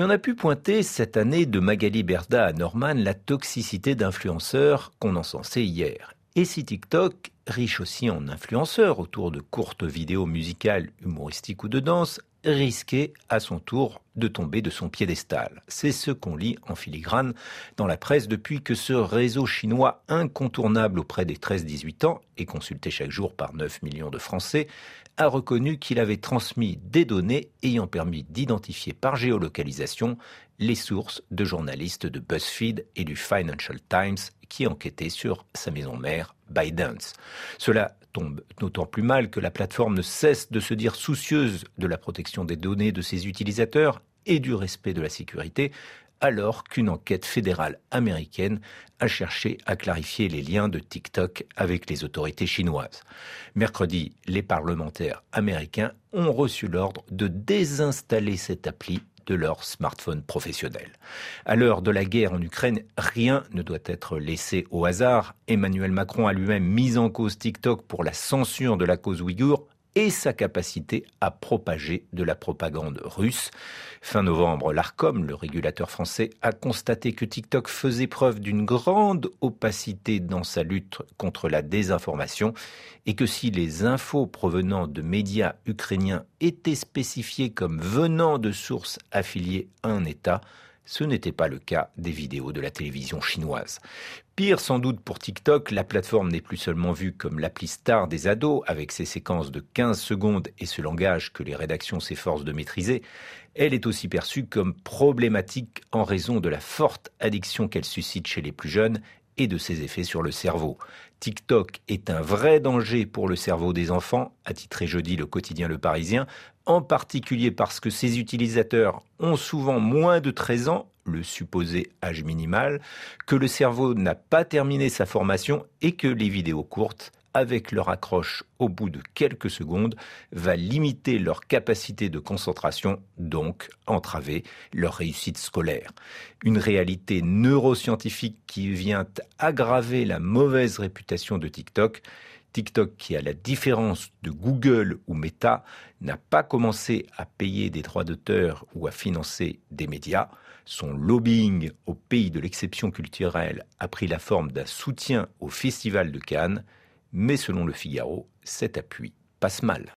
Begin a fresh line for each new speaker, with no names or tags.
on a pu pointer cette année de Magali Berda à Norman la toxicité d'influenceurs qu'on encensait hier. Et si TikTok, riche aussi en influenceurs autour de courtes vidéos musicales, humoristiques ou de danse, risquait à son tour de tomber de son piédestal. C'est ce qu'on lit en filigrane dans la presse depuis que ce réseau chinois incontournable auprès des 13-18 ans et consulté chaque jour par 9 millions de Français a reconnu qu'il avait transmis des données ayant permis d'identifier par géolocalisation les sources de journalistes de BuzzFeed et du Financial Times qui enquêtaient sur sa maison mère, ByteDance. Cela tombe d'autant plus mal que la plateforme ne cesse de se dire soucieuse de la protection des données de ses utilisateurs et du respect de la sécurité, alors qu'une enquête fédérale américaine a cherché à clarifier les liens de TikTok avec les autorités chinoises. Mercredi, les parlementaires américains ont reçu l'ordre de désinstaller cette appli de leur smartphone professionnel. À l'heure de la guerre en Ukraine, rien ne doit être laissé au hasard. Emmanuel Macron a lui-même mis en cause TikTok pour la censure de la cause ouïghour et sa capacité à propager de la propagande russe. Fin novembre, l'ARCOM, le régulateur français, a constaté que TikTok faisait preuve d'une grande opacité dans sa lutte contre la désinformation et que si les infos provenant de médias ukrainiens étaient spécifiées comme venant de sources affiliées à un État, ce n'était pas le cas des vidéos de la télévision chinoise. Pire sans doute pour TikTok, la plateforme n'est plus seulement vue comme l'appli star des ados avec ses séquences de 15 secondes et ce langage que les rédactions s'efforcent de maîtriser, elle est aussi perçue comme problématique en raison de la forte addiction qu'elle suscite chez les plus jeunes et de ses effets sur le cerveau. TikTok est un vrai danger pour le cerveau des enfants, a titré jeudi le quotidien Le Parisien, en particulier parce que ses utilisateurs ont souvent moins de 13 ans, le supposé âge minimal, que le cerveau n'a pas terminé sa formation et que les vidéos courtes avec leur accroche au bout de quelques secondes, va limiter leur capacité de concentration, donc entraver leur réussite scolaire. Une réalité neuroscientifique qui vient aggraver la mauvaise réputation de TikTok. TikTok, qui à la différence de Google ou Meta, n'a pas commencé à payer des droits d'auteur ou à financer des médias. Son lobbying au pays de l'exception culturelle a pris la forme d'un soutien au Festival de Cannes mais selon le Figaro, cet appui passe mal.